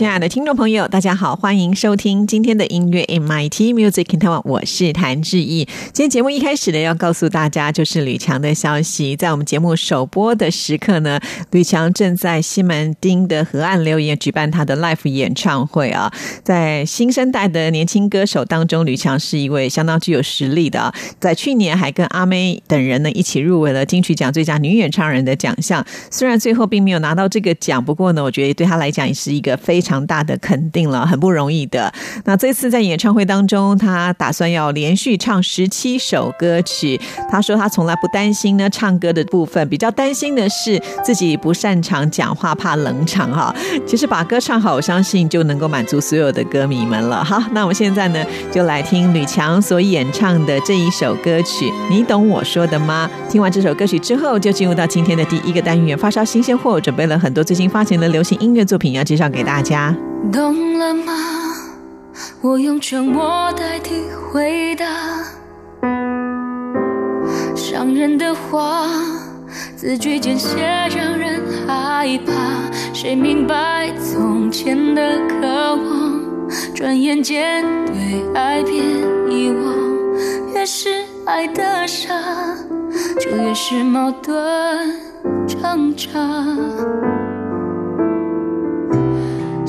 亲爱的听众朋友，大家好，欢迎收听今天的音乐 MIT Music in Taiwan，我是谭志毅。今天节目一开始呢，要告诉大家就是吕强的消息。在我们节目首播的时刻呢，吕强正在西门町的河岸留言举办他的 Live 演唱会啊。在新生代的年轻歌手当中，吕强是一位相当具有实力的。在去年还跟阿妹等人呢一起入围了金曲奖最佳女演唱人的奖项。虽然最后并没有拿到这个奖，不过呢，我觉得对他来讲也是一个非常。常大的肯定了，很不容易的。那这次在演唱会当中，他打算要连续唱十七首歌曲。他说他从来不担心呢唱歌的部分，比较担心的是自己不擅长讲话，怕冷场哈。其实把歌唱好，我相信就能够满足所有的歌迷们了。好，那我们现在呢就来听吕强所演唱的这一首歌曲，你懂我说的吗？听完这首歌曲之后，就进入到今天的第一个单元——发烧新鲜货，准备了很多最新发行的流行音乐作品要介绍给大家。懂了吗？我用沉默代替回答。伤人的话，字句间写让人害怕。谁明白从前的渴望，转眼间对爱变遗忘。越是爱的傻，就越是矛盾挣扎。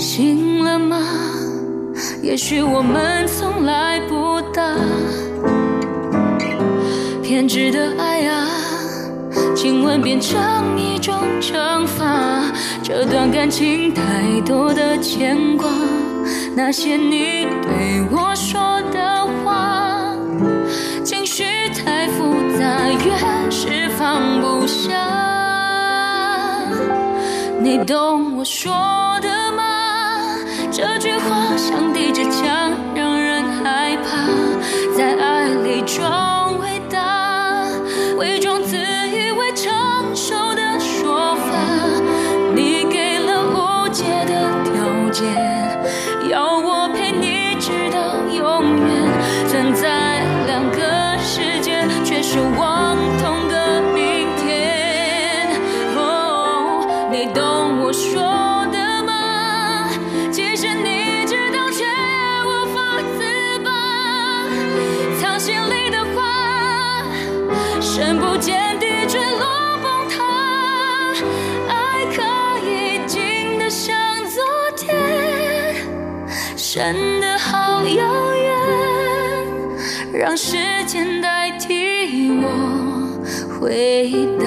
醒了吗？也许我们从来不大。偏执的爱啊，亲吻变成一种惩罚。这段感情太多的牵挂，那些你对我说的话，情绪太复杂，越是放不下。你懂我说的。这句话回答。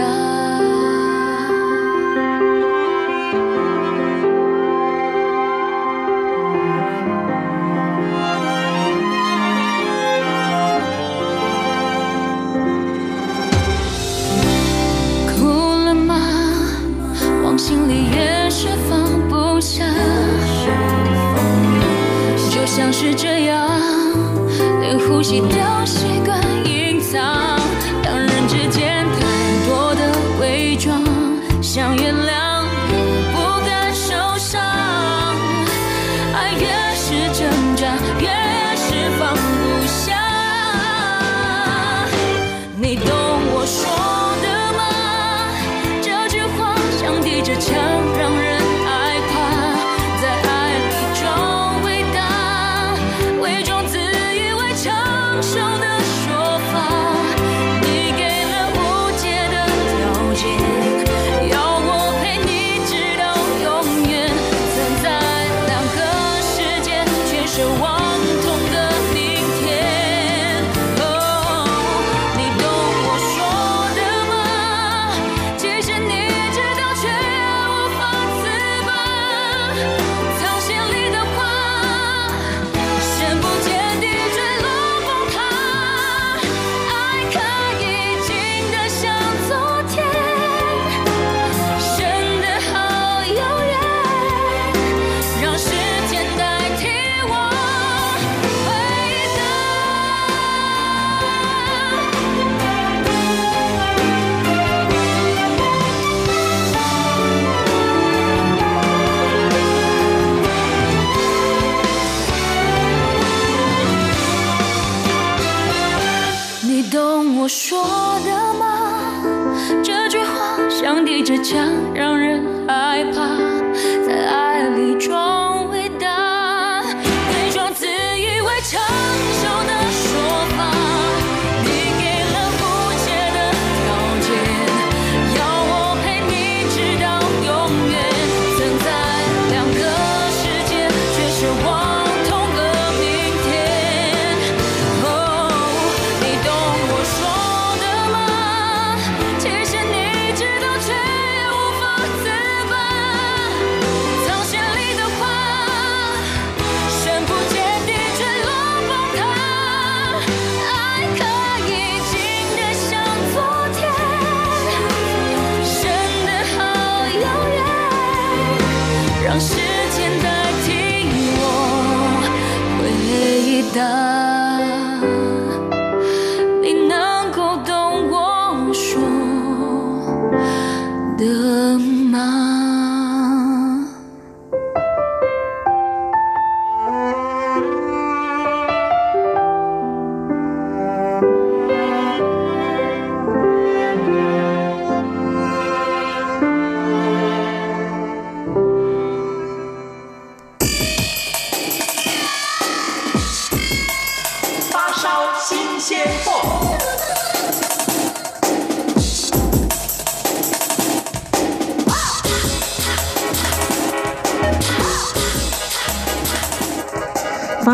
哭了吗？往心里也是放不下，就像是这样，连呼吸都想原谅我说的吗？这句话像滴着枪让人害怕。新鲜货。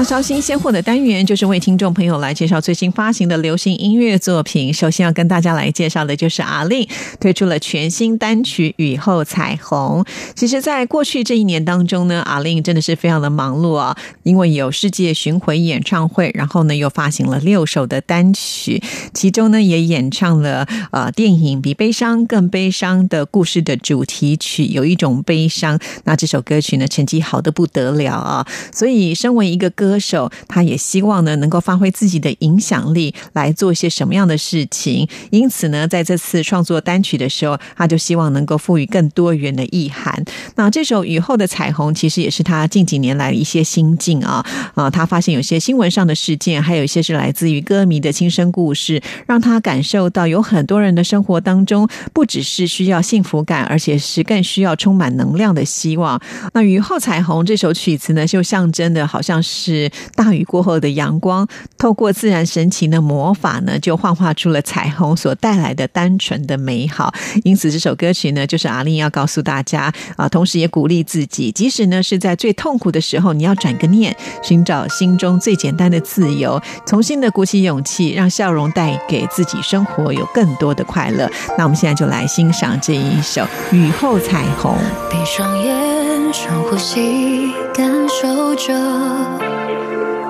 发烧新鲜货的单元，就是为听众朋友来介绍最新发行的流行音乐作品。首先要跟大家来介绍的就是阿令推出了全新单曲《雨后彩虹》。其实，在过去这一年当中呢，阿令真的是非常的忙碌啊，因为有世界巡回演唱会，然后呢又发行了六首的单曲，其中呢也演唱了呃电影《比悲伤更悲伤的故事》的主题曲，有一种悲伤。那这首歌曲呢成绩好的不得了啊，所以身为一个歌歌手，他也希望呢能够发挥自己的影响力来做一些什么样的事情。因此呢，在这次创作单曲的时候，他就希望能够赋予更多元的意涵。那这首《雨后的彩虹》其实也是他近几年来一些心境啊啊，他发现有些新闻上的事件，还有一些是来自于歌迷的亲身故事，让他感受到有很多人的生活当中不只是需要幸福感，而且是更需要充满能量的希望。那《雨后彩虹》这首曲子呢，就象征的好像是大雨过后的阳光，透过自然神奇的魔法呢，就幻化出了彩虹所带来的单纯的美好。因此，这首歌曲呢，就是阿令要告诉大家啊，同时也鼓励自己，即使呢是在最痛苦的时候，你要转个念，寻找心中最简单的自由，重新的鼓起勇气，让笑容带给自己生活有更多的快乐。那我们现在就来欣赏这一首《雨后彩虹》。闭上眼，深呼吸，感受着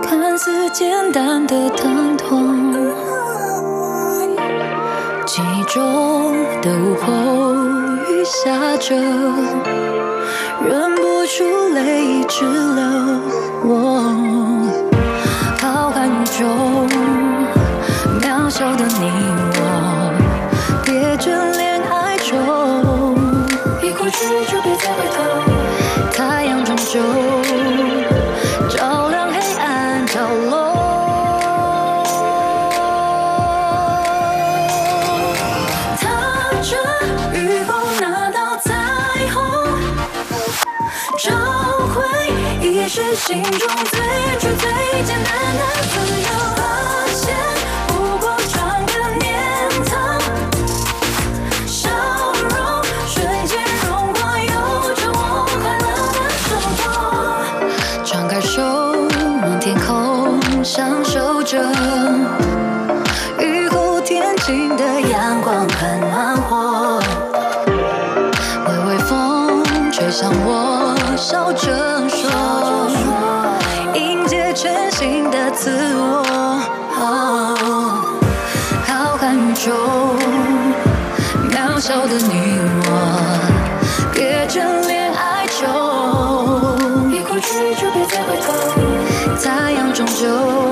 看似简单的疼痛。记忆中的午后，雨下着，忍不住泪一直流。我浩瀚宇宙，渺小的你我，别眷恋哀愁。一过去就别再回头，照亮黑暗角落。踏着雨后那道彩虹，找回遗失心中最初最简单的自由。享受着雨后天晴的阳光很暖和。微微风吹向我，笑着说，迎接全新的自我。浩瀚宇宙。渺小的你就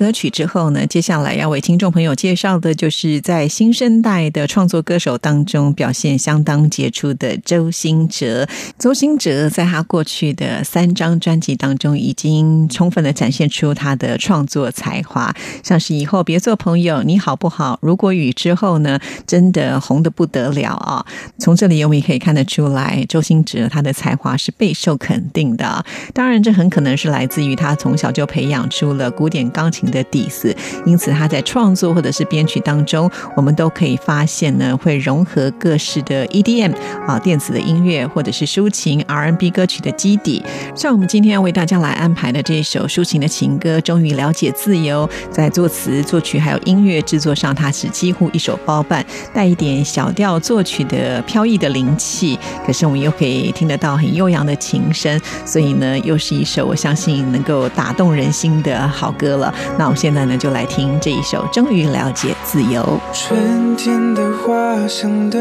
歌曲之后呢，接下来要为听众朋友介绍的，就是在新生代的创作歌手当中表现相当杰出的周兴哲。周兴哲在他过去的三张专辑当中，已经充分的展现出他的创作才华，像是以后别做朋友，你好不好？如果雨之后呢，真的红的不得了啊！从这里我们也可以看得出来，周兴哲他的才华是备受肯定的。当然，这很可能是来自于他从小就培养出了古典钢琴的底子，因此他在创作或者是编曲当中，我们都可以发现呢，会融合各式的 EDM 啊电子的音乐或者是抒情 RNB 歌曲的基底。像我们今天要为大家来安排的这一首抒情的情歌《终于了解自由》，在作词、作曲还有音乐制作上，它是几乎一手包办，带一点小调作曲的飘逸的灵气，可是我们又可以听得到很悠扬的琴声，所以呢，又是一首我相信能够打动人心的好歌了。那我们现在呢，就来听这一首《终于了解自由》。春天的花相对，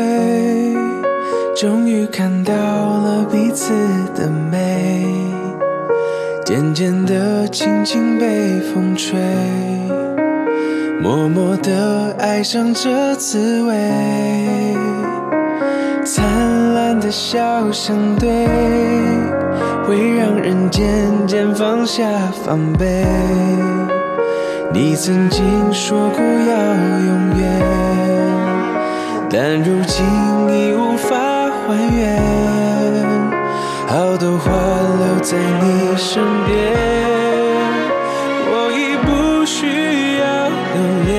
终于看到了彼此的美，渐渐的，轻轻被风吹，默默的爱上这滋味。灿烂的笑相对，会让人渐渐放下防备。你曾经说过要永远，但如今已无法还原。好多话留在你身边，我已不需要留恋。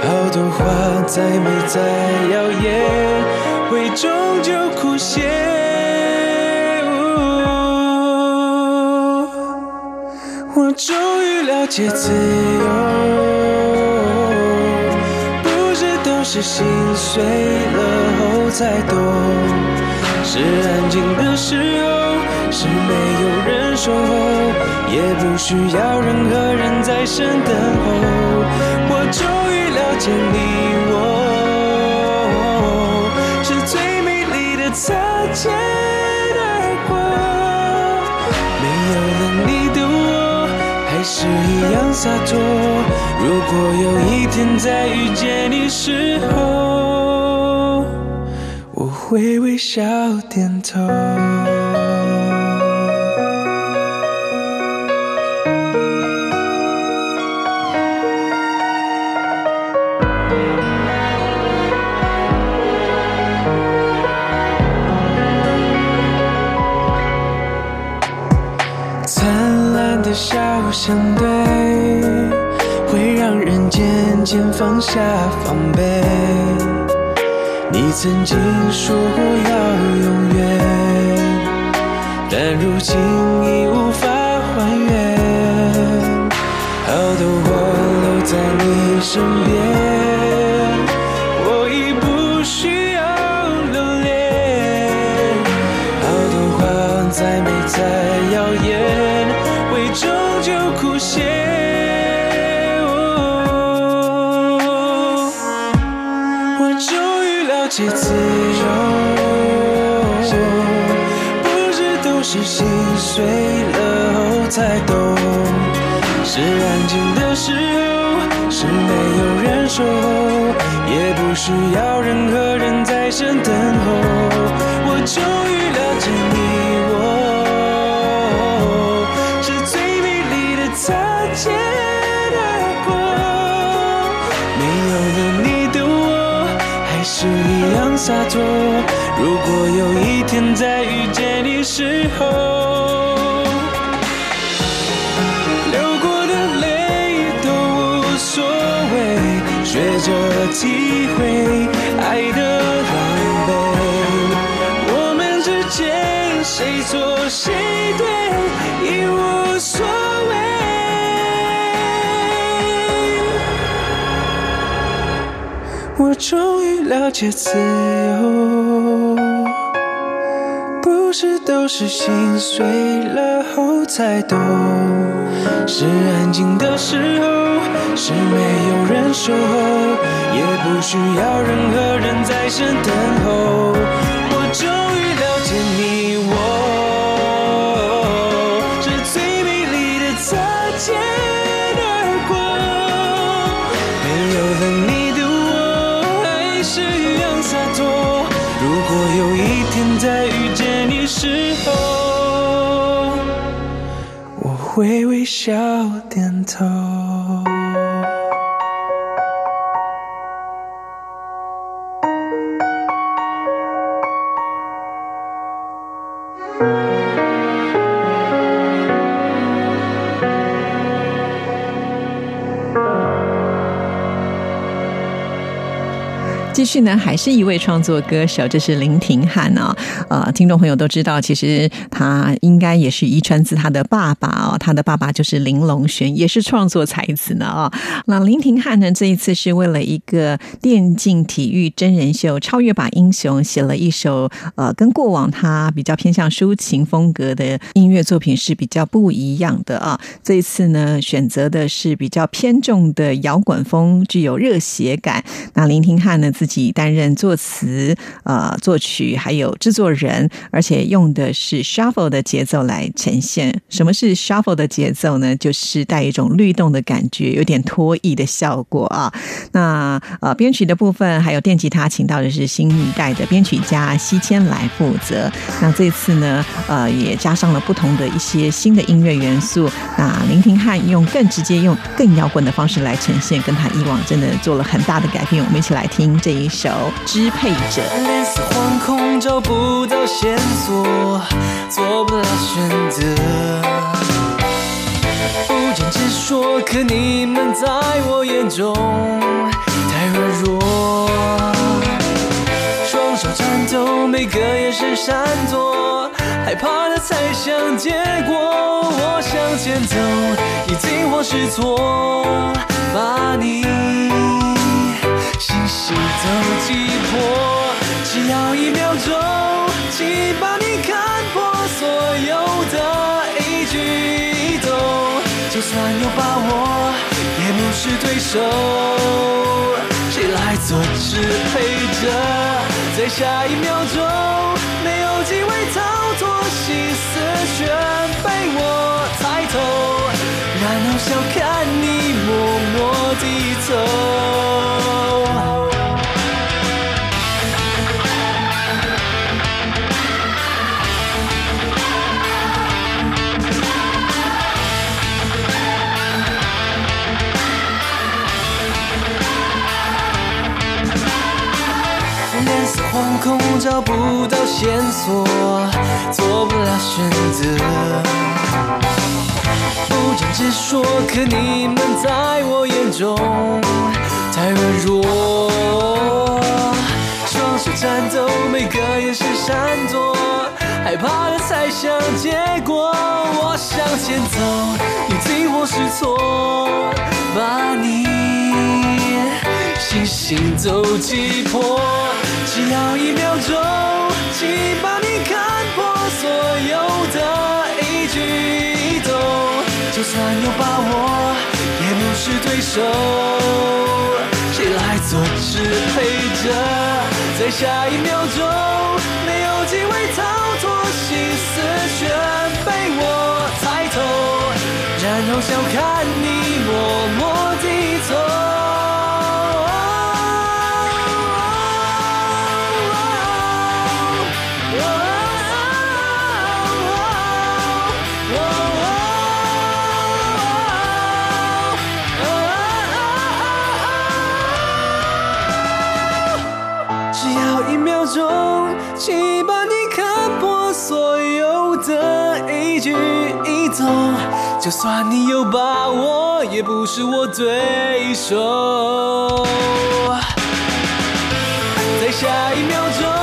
好多话再美再耀眼，会终究枯谢。我终于了解自由，不是都是心碎了后才懂，是安静的时候，是没有人守候，也不需要任何人在身等候。我终于了解你我，是最美丽的擦肩还是一样洒脱。如果有一天再遇见你时候，我会微笑点头。灿烂的笑相对，会让人渐渐放下防备。你曾经说过要永远，但如今已无法还原。好多我留在你身边，些自由，不是都是心碎了后才懂，是安静的时候，是没有人守候，也不需要任何人在身等候。我终于了解你洒脱。如果有一天再遇见你时候，流过的泪都无所谓，学着体会爱的狼狈。我们之间谁错谁对了解自由，不是都是心碎了后才懂，是安静的时候，是没有人守候，也不需要任何人在身等候。继续呢，还是一位创作歌手，这是林廷汉啊、呃，听众朋友都知道，其实他应该也是遗传自他的爸爸哦，他的爸爸就是林龙璇，也是创作才子呢啊、那林廷汉呢，这一次是为了一个电竞体育真人秀《超越吧英雄》，写了一首呃，跟过往他比较偏向抒情风格的音乐作品是比较不一样的啊。这一次呢，选择的是比较偏重的摇滚风，具有热血感。那林廷汉呢，自己担任作词、呃作曲还有制作人，而且用的是 shuffle 的节奏来呈现。什么是 shuffle 的节奏呢？就是带一种律动的感觉，有点脱意的效果啊。那呃，编曲的部分还有电吉他，请到的是新一代的编曲家西迁来负责。那这次呢，呃，也加上了不同的一些新的音乐元素。那林廷汉用更直接、用更摇滚的方式来呈现，跟他以往真的做了很大的改变。我们一起来听这一首《支配者》。脸色惶恐，找不到线索，做不了选择。不敢直说，可你们在我眼中太软弱。双手颤抖，每个眼神闪躲，害怕的猜想结果。我向前走，已惊慌失措，把你信息都击破。只要一秒钟，请把你看破所有的一举一动。就算有把握，也不是对手。谁来做支配者？在下一秒钟，没有机会逃脱，心思全被我猜透，然后笑看你默默低头。找不到线索，做不了选择。不敢直说，可你们在我眼中太软弱。双手颤抖，每个眼神闪躲，害怕的猜想结果。我向前走，你惊慌失措，把你信心都击破。只要一秒钟，请把你看破所有的一举一动。就算有把握，也不是对手。谁来做支配者？在下一秒钟，没有机会逃脱，心思全被我猜透，然后笑看你一举一动。就算你有把握，也不是我对手。在下一秒钟，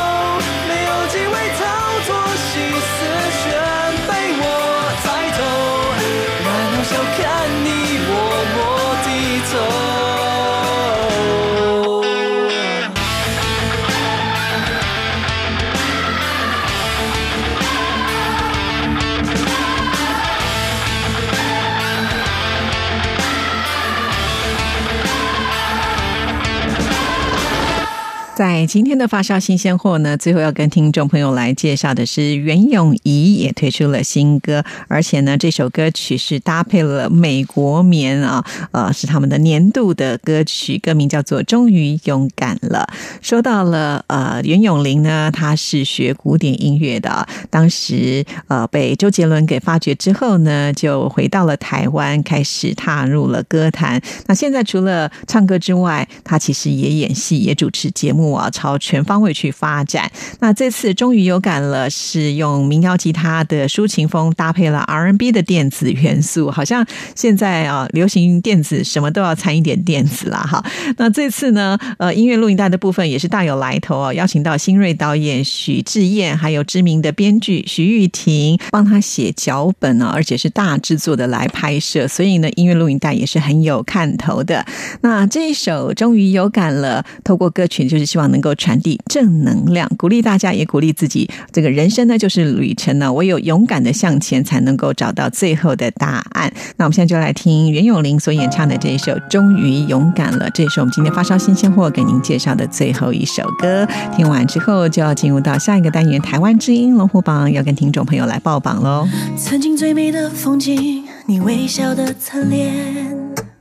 在今天的发烧新鲜货呢，最后要跟听众朋友来介绍的是袁咏仪也推出了新歌，而且呢，这首歌曲是搭配了美国棉啊，呃，是他们的年度的歌曲，歌名叫做《终于勇敢了》。说到了呃，袁咏琳呢，她是学古典音乐的，当时呃被周杰伦给发掘之后呢，就回到了台湾，开始踏入了歌坛。那现在除了唱歌之外，她其实也演戏，也主持节目。啊，朝全方位去发展。那这次终于有感了，是用民谣吉他的抒情风搭配了 R N B 的电子元素，好像现在啊，流行电子什么都要掺一点电子啦。哈，那这次呢，呃，音乐录影带的部分也是大有来头哦，邀请到新锐导演许志燕，还有知名的编剧徐玉婷帮他写脚本呢，而且是大制作的来拍摄，所以呢，音乐录影带也是很有看头的。那这一首终于有感了，透过歌曲就是希望能够传递正能量，鼓励大家，也鼓励自己。这个人生呢，就是旅程呢，唯有勇敢的向前，才能够找到最后的答案。那我们现在就来听袁咏琳所演唱的这一首《终于勇敢了》，这也是我们今天发烧新鲜货给您介绍的最后一首歌。听完之后，就要进入到下一个单元——台湾之音龙虎榜，要跟听众朋友来报榜喽。曾经最美的风景，你微笑的侧脸。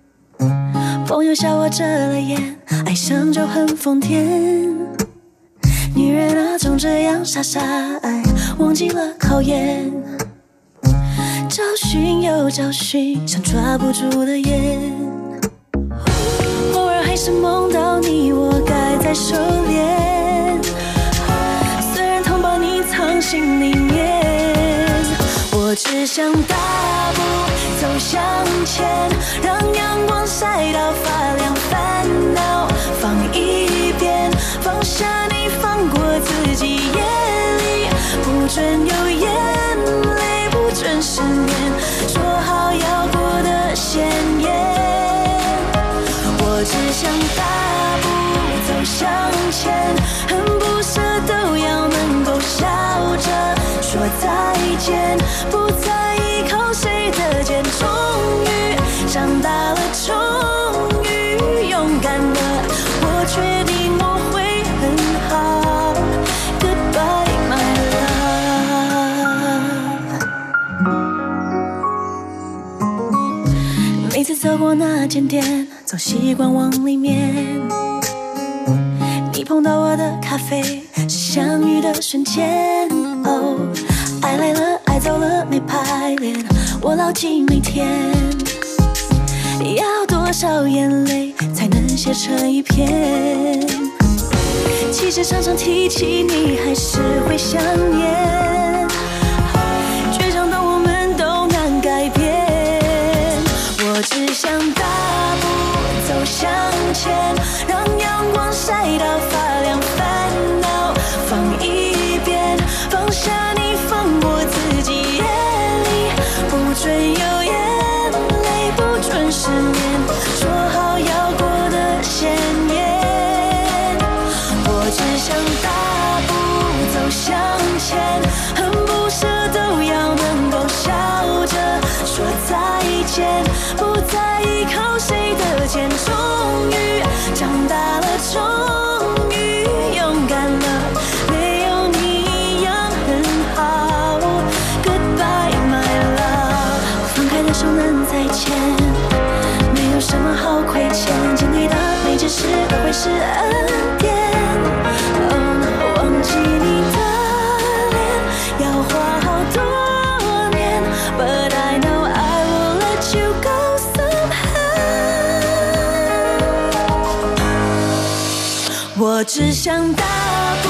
朋友笑我遮了眼，爱上就很疯癫。女人啊，总这样傻傻爱，忘记了考验。找寻又找寻，像抓不住的烟。偶尔还是梦到你，我该再收敛。虽然痛把你藏心里面，我只想大步走向前，让阳光晒到发亮，烦恼放一边，放下你，放过自己，夜里不准有眼泪，不准失那间店，总习惯往里面。你碰到我的咖啡，是相遇的瞬间。哦，爱来了，爱走了，没排练，我牢记每天。要多少眼泪才能写成一篇？其实常常提起你，还是会想念。我只想大步走向前，让阳光晒到发亮，烦恼。是恩典。忘记你的脸要花好多年，But I know I will let you go somehow。我只想大步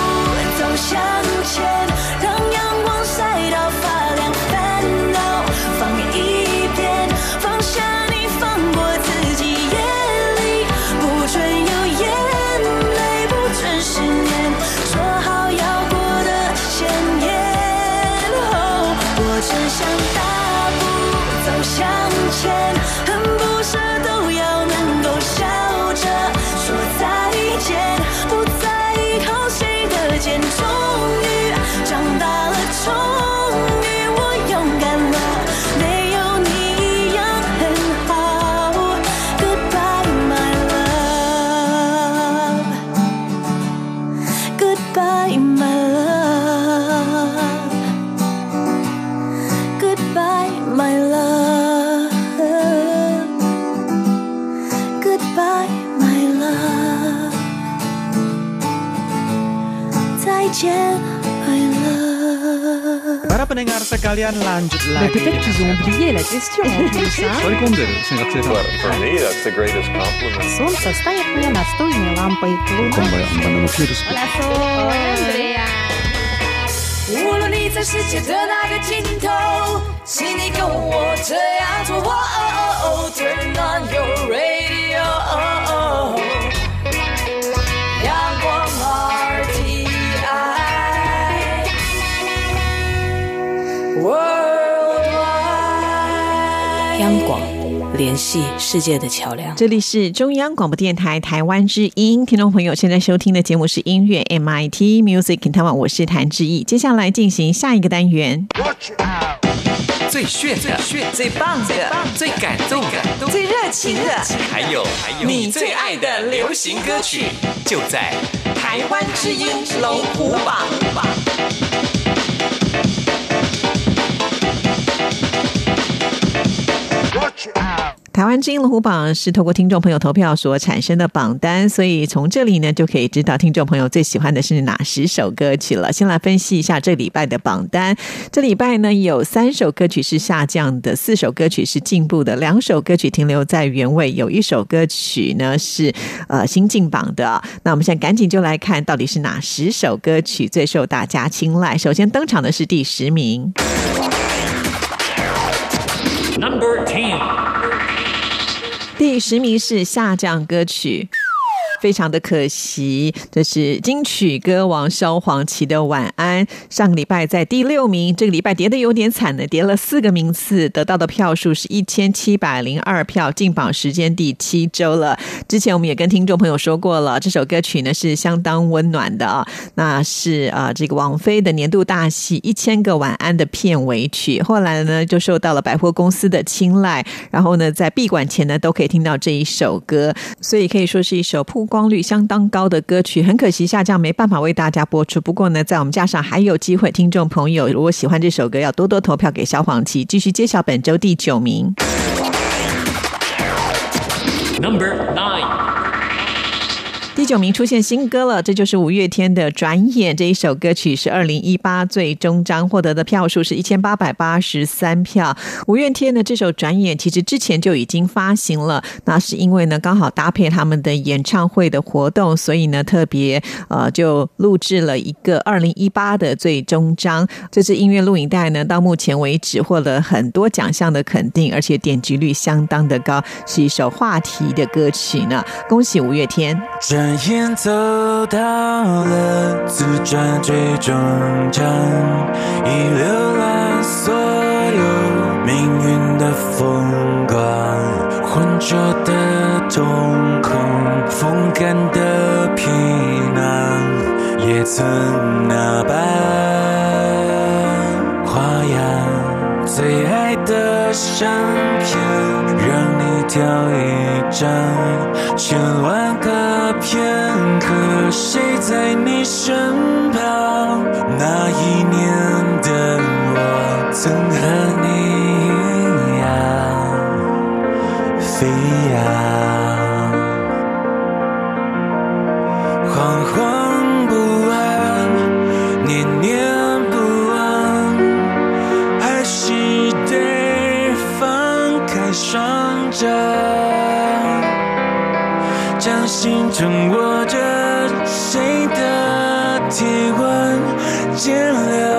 走向 pendengar sekalian lanjut lagi. Peut-être qu'ils ont oublié la question en plus. hein. 取り込んでる学生さん But for me, that's the greatest compliment. Солнце станет мне настольной лампой. こんばんは、バナナのピュールス。无论你在世界的哪个尽头，请你跟我这样做。哦哦哦，Turn on your radio， 央广，联系世界的桥梁。这里是中央广播电台台湾之音，听众朋友现在收听的节目是音乐 MIT Music in Taiwan，我是谭志毅。接下来进行下一个单元，最炫的、炫最棒的、最感动的、最热情的还有还有你最爱的流行歌曲，就在台湾之音龙虎榜。台湾之音龙虎榜是透过听众朋友投票所产生的榜单，所以从这里呢就可以知道听众朋友最喜欢的是哪十首歌曲了。先来分析一下这礼拜的榜单。这礼拜呢有三首歌曲是下降的，四首歌曲是进步的，两首歌曲停留在原位，有一首歌曲呢是呃新进榜的。那我们现在赶紧就来看到底是哪十首歌曲最受大家青睐。首先登场的是第十名。Number Ten，第十名是下降歌曲。非常的可惜，这是金曲歌王萧煌奇的《晚安》。上个礼拜在第六名，这个礼拜跌的有点惨呢，跌了四个名次，得到的票数是一千七百零二票，进榜时间第七周了。之前我们也跟听众朋友说过了，这首歌曲呢是相当温暖的啊，那是啊这个王菲的年度大戏《一千个晚安》的片尾曲。后来呢就受到了百货公司的青睐，然后呢在闭馆前呢都可以听到这一首歌，所以可以说是一首曝光光率相当高的歌曲。很可惜下降没办法为大家播出，不过呢在我们架上还有机会，听众朋友如果喜欢这首歌，要多多投票给小黄旗，继续揭晓本周第九名。Number Nine，第九名出现新歌了，这就是五月天的《转眼》这一首歌曲是二零一八最终章获得的票数是一千八百八十三票。五月天的这首《转眼》其实之前就已经发行了，那是因为呢刚好搭配他们的演唱会的活动，所以呢特别呃就录制了一个二零一八的最终章。这支音乐录影带呢到目前为止获得很多奖项的肯定，而且点击率相当的高，是一首话题的歌曲呢。恭喜五月天！转眼走到了自转最终章，已浏览所有命运的风光，浑浊的瞳孔，风干的皮囊，也曾那般花样。最爱的相片，让挑一张，千万个片刻，谁在你身旁？那一年的我，曾和你一样飞扬，双掌，掌心中握着谁的体温，渐凉。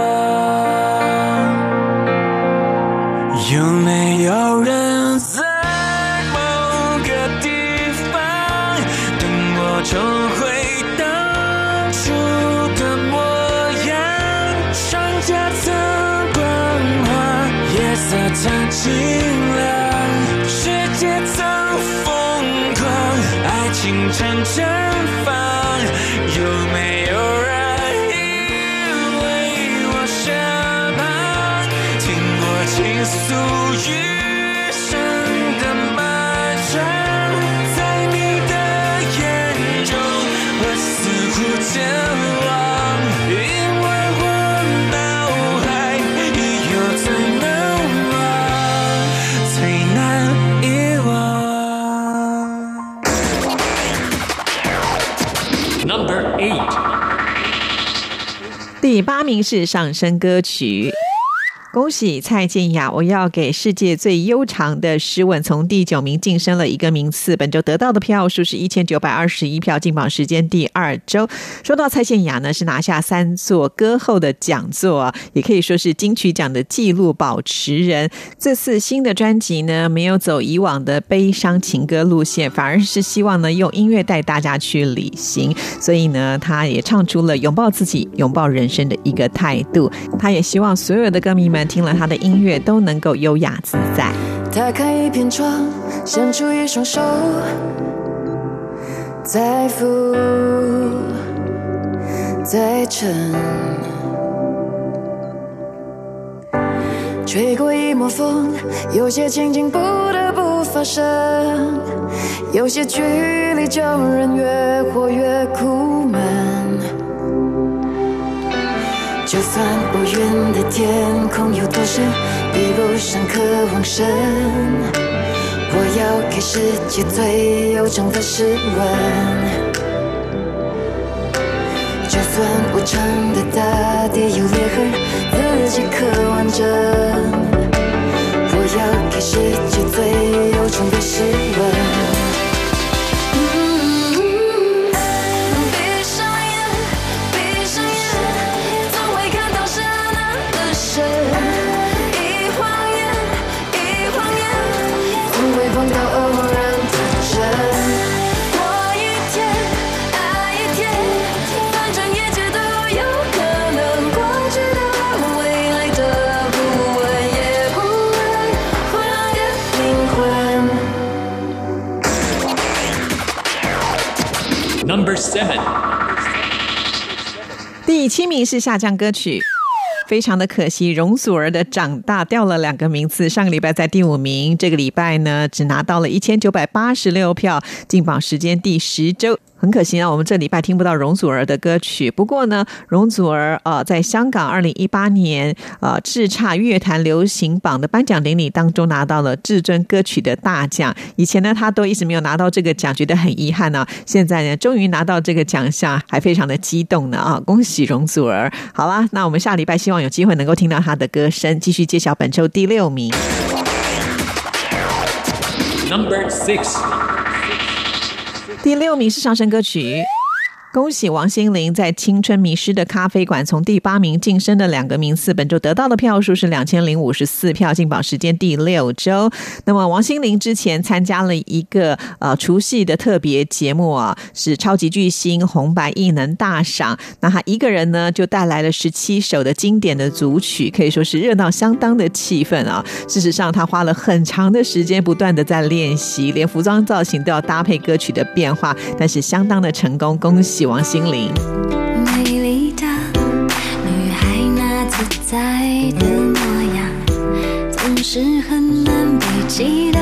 名是上升歌曲。恭喜蔡健雅！我要给世界最悠长的诗吻从第九名晋升了一个名次，本周得到的票数是一千九百二十一票，进榜时间第二周。说到蔡健雅呢，是拿下三座歌后的讲座，也可以说是金曲奖的纪录保持人。这次新的专辑呢，没有走以往的悲伤情歌路线，反而是希望呢用音乐带大家去旅行。所以呢，他也唱出了拥抱自己、拥抱人生的一个态度。他也希望所有的歌迷们听了他的音乐都能够优雅自在。打开一片窗，伸出一双手，再扶，再沉，吹过一抹风，有些情景不得不发生，有些距离叫人越活越苦闷。就算乌云的天空有多深，比不上渴望深。我要给世界最悠长的诗吻。就算无常的大地有裂痕，自己可完整。我要给世界最悠长的诗吻。第七名是下降歌曲。非常的可惜，容祖儿的《长大》掉了两个名次，上个礼拜在第五名，这个礼拜呢只拿到了一千九百八十六票，进榜时间第十周。很可惜啊，我们这礼拜听不到容祖儿的歌曲。不过呢，容祖儿呃在香港二零一八年呃叱咤乐坛流行榜的颁奖典礼当中拿到了至尊歌曲的大奖。以前呢，她都一直没有拿到这个奖，觉得很遗憾呢、现在呢，终于拿到这个奖项，还非常的激动呢啊！恭喜容祖儿。好啦，那我们下礼拜希望有机会能够听到她的歌声，继续揭晓本周第六名。Number six. 第六名是上升歌曲。恭喜王心凌在《青春迷失的咖啡馆》从第八名晋升的两个名次，本周得到的票数是两千零五十四票，进榜时间第六周。那么王心凌之前参加了一个呃除夕的特别节目啊，是超级巨星红白艺能大赏。那她一个人呢就带来了十七首的经典的组曲，可以说是热闹相当的气氛啊。事实上，她花了很长的时间不断的在练习，连服装造型都要搭配歌曲的变化，但是相当的成功。恭喜王心凌！美丽的女孩那自在的模样，总是很难被记得。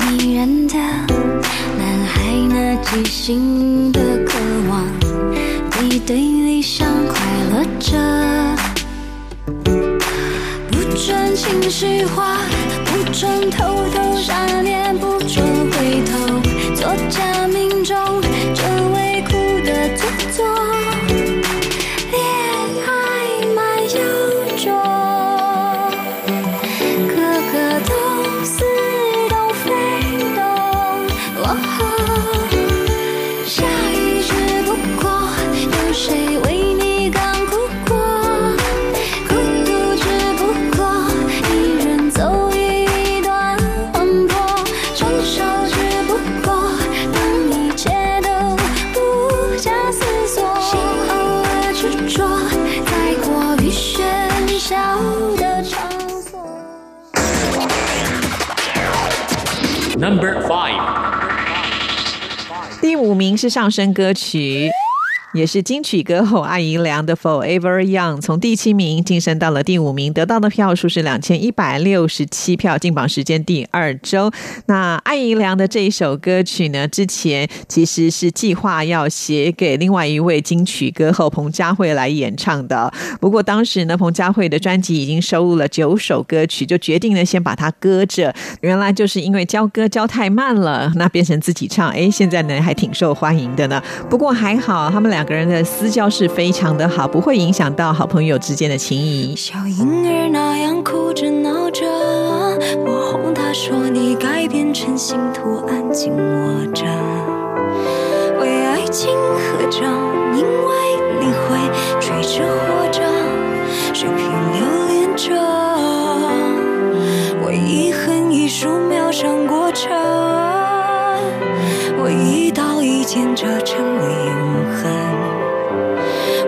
迷人的男孩那即兴的渴望，背对理想快乐着。不准情绪化，不准偷偷傻念，不准是上升歌曲。也是金曲歌后艾怡良的《Forever Young》，从第七名晋升到了第五名，得到的票数是两千一百六十七票，进榜时间第二周。那艾怡良的这一首歌曲呢，之前其实是计划要写给另外一位金曲歌后彭佳慧来演唱的，不过当时呢，彭佳慧的专辑已经收录了九首歌曲，就决定呢先把它搁着。原来就是因为交歌交太慢了，那变成自己唱，哎，现在呢还挺受欢迎的呢。不过还好，他们俩两个人的私交是非常的好，不会影响到好朋友之间的情谊。小婴儿那样哭着闹着，我哄他说你该变成星图，安静握着，为爱情合掌，因为你会追着活着，水平留恋着，为遗恨一束秒上过程，我一刀一剑折成了永恒。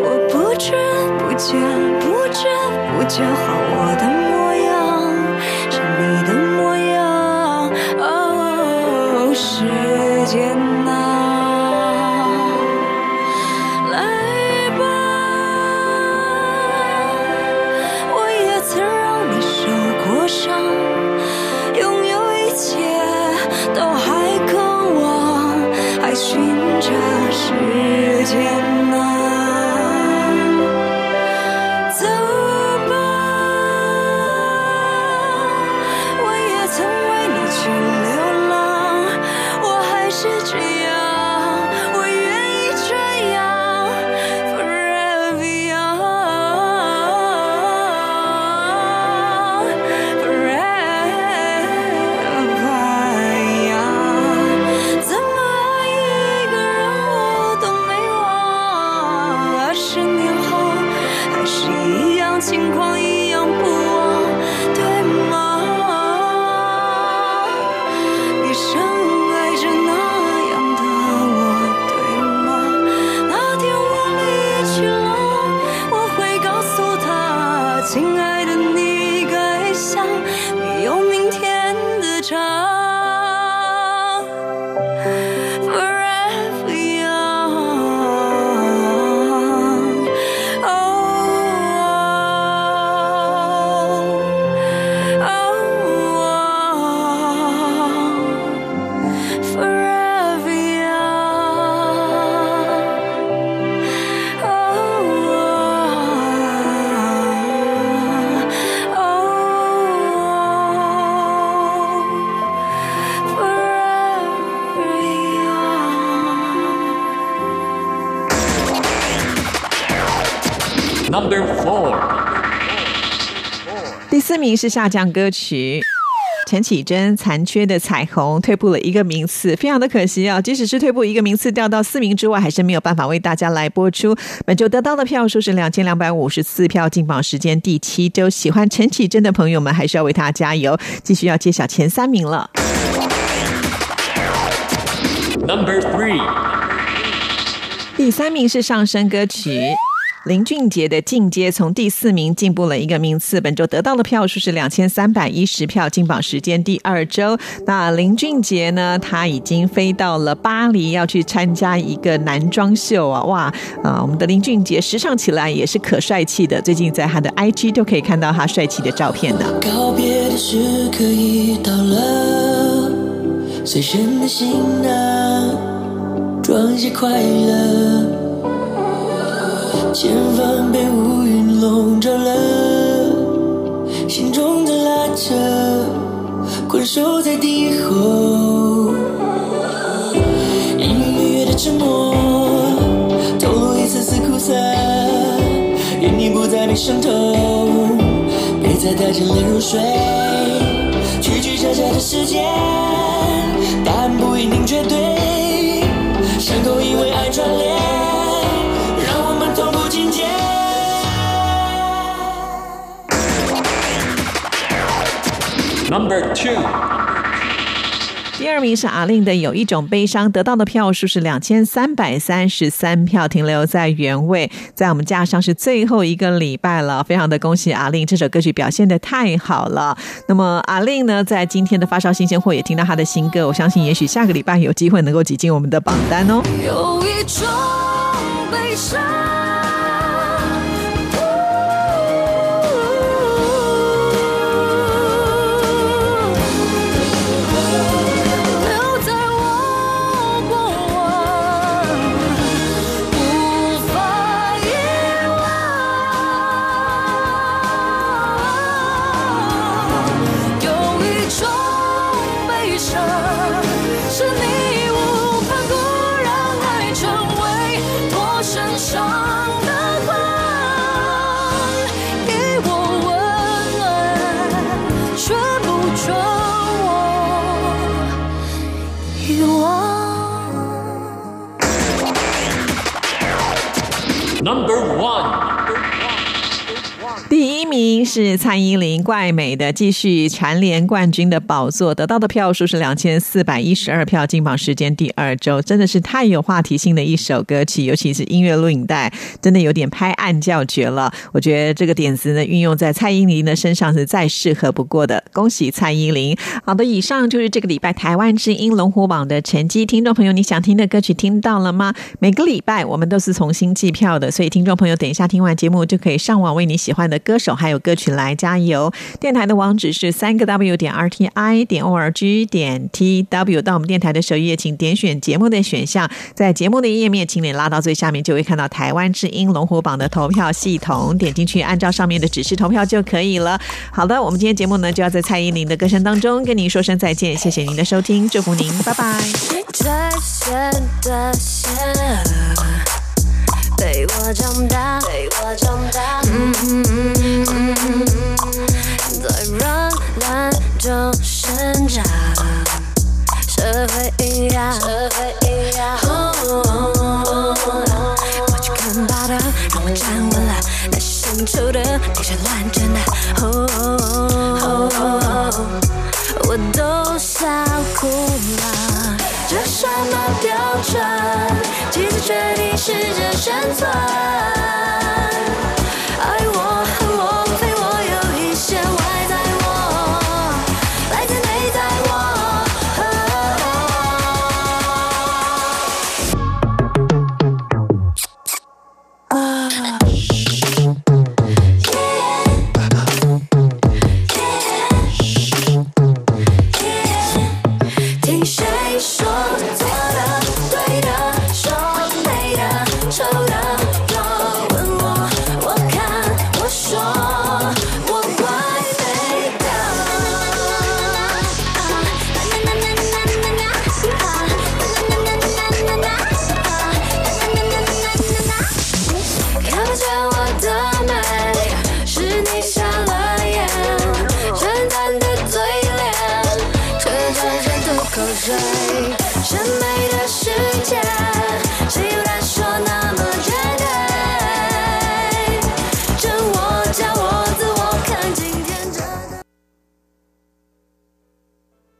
我不知不觉，不知不觉，好我的模样是你的模样。哦，时间四名是下降歌曲。陈绮贞《残缺的彩虹》退步了一个名次，非常的可惜啊！即使是退步一个名次，掉到四名之外，还是没有办法为大家来播出。本周得到的票数是两千两百五十四票，进榜时间第七周。喜欢陈绮贞的朋友们，还是要为她加油。继续要揭晓前三名了。Number three，第三名是上升歌曲。林俊杰的进阶从第四名进步了一个名次，本周得到的票数是两千三百一十票，进榜时间第二周。那林俊杰呢，他已经飞到了巴黎，要去参加一个男装秀啊！哇，啊，我们的林俊杰时尚起来也是可帅气的，最近在他的 IG 都可以看到他帅气的照片呢。告别的时刻已到了，随身的行囊装些快乐。前方被乌云笼罩了，心中的拉扯困守在敌后。隐隐约约的沉默，透露一丝丝苦涩，愿你不再被伤透。别再带着泪入睡，曲曲折折的时间，答案不一定绝对，伤口因为爱串联，Number two，第二名是阿令的《有一种悲伤》，得到的票数是两千三百三十三票，停留在原位。在我们架上是最后一个礼拜了，非常的恭喜阿令，这首歌曲表现的太好了。那么阿令呢，在今天的发烧新鲜货也听到他的新歌，我相信也许下个礼拜有机会能够挤进我们的榜单哦。有一种是蔡依林《怪美的》，继续蝉联冠军的宝座，得到的票数是两千四百一十二票，进榜时间第二周，真的是太有话题性的一首歌曲，尤其是音乐录影带，真的有点拍案叫绝了。我觉得这个点子呢，运用在蔡依林的身上是再适合不过的，恭喜蔡依林。好的，以上就是这个礼拜台湾之音龙虎榜的成绩。听众朋友，你想听的歌曲听到了吗？每个礼拜我们都是重新计票的，所以听众朋友等一下听完节目就可以上网为你喜欢的歌手还有歌曲来加油。电台的网址是三个 W 点 RTI 点 ORG 点 TW，到我们电台的首页，请点选节目的选项，在节目的页面，请你拉到最下面，就会看到台湾之音龙虎榜的投票系统，点进去，按照上面的指示投票就可以了。好的，我们今天节目呢就要在蔡依林的歌声当中跟您说声再见，谢谢您的收听，祝福您，拜拜。陪我长大，被我长大，在软烂中生长，社会营养，社会营养。我去看报道，让我站稳了，那些深处的，那些烂真的，着